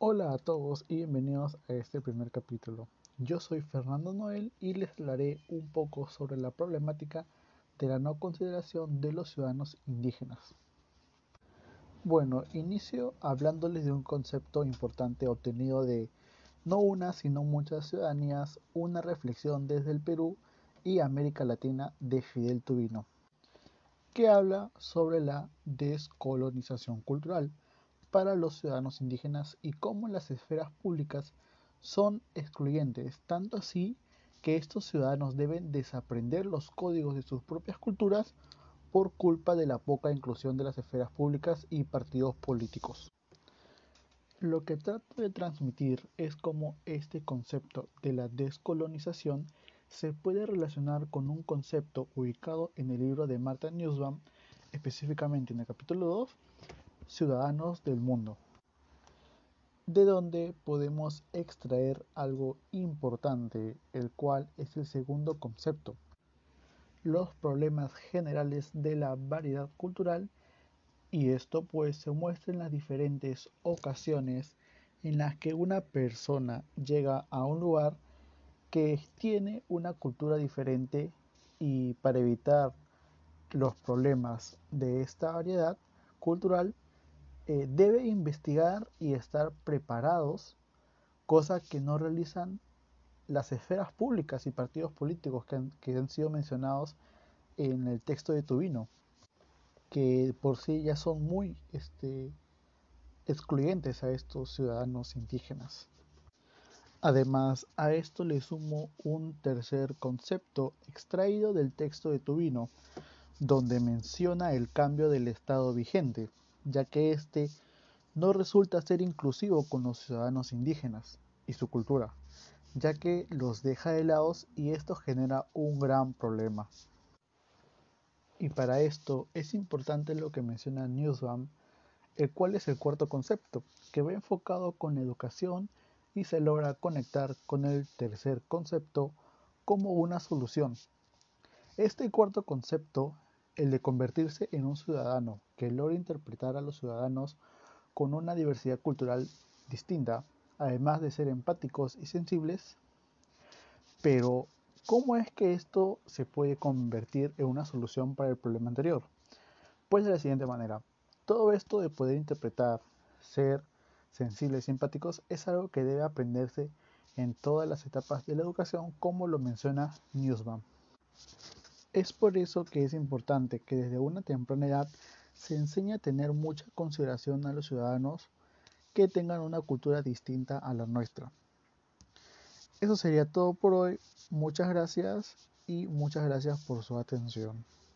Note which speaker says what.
Speaker 1: Hola a todos y bienvenidos a este primer capítulo. Yo soy Fernando Noel y les hablaré un poco sobre la problemática de la no consideración de los ciudadanos indígenas. Bueno, inicio hablándoles de un concepto importante obtenido de no una, sino muchas ciudadanías, una reflexión desde el Perú y América Latina de Fidel Tubino, que habla sobre la descolonización cultural para los ciudadanos indígenas y cómo las esferas públicas son excluyentes, tanto así que estos ciudadanos deben desaprender los códigos de sus propias culturas por culpa de la poca inclusión de las esferas públicas y partidos políticos. Lo que trato de transmitir es cómo este concepto de la descolonización se puede relacionar con un concepto ubicado en el libro de Marta Nussbaum, específicamente en el capítulo 2, Ciudadanos del Mundo, de donde podemos extraer algo importante, el cual es el segundo concepto, los problemas generales de la variedad cultural y esto pues se muestra en las diferentes ocasiones en las que una persona llega a un lugar que tiene una cultura diferente y para evitar los problemas de esta variedad cultural eh, debe investigar y estar preparados, cosa que no realizan las esferas públicas y partidos políticos que han, que han sido mencionados en el texto de Tubino, que por sí ya son muy este, excluyentes a estos ciudadanos indígenas. Además, a esto le sumo un tercer concepto extraído del texto de Tubino, donde menciona el cambio del estado vigente, ya que éste no resulta ser inclusivo con los ciudadanos indígenas y su cultura, ya que los deja helados y esto genera un gran problema. Y para esto es importante lo que menciona Newsbam, el cual es el cuarto concepto, que va enfocado con educación y se logra conectar con el tercer concepto como una solución. Este cuarto concepto el de convertirse en un ciudadano que logre interpretar a los ciudadanos con una diversidad cultural distinta, además de ser empáticos y sensibles. Pero, ¿cómo es que esto se puede convertir en una solución para el problema anterior? Pues de la siguiente manera, todo esto de poder interpretar, ser sensibles y empáticos es algo que debe aprenderse en todas las etapas de la educación, como lo menciona Newsman. Es por eso que es importante que desde una temprana edad se enseñe a tener mucha consideración a los ciudadanos que tengan una cultura distinta a la nuestra. Eso sería todo por hoy. Muchas gracias y muchas gracias por su atención.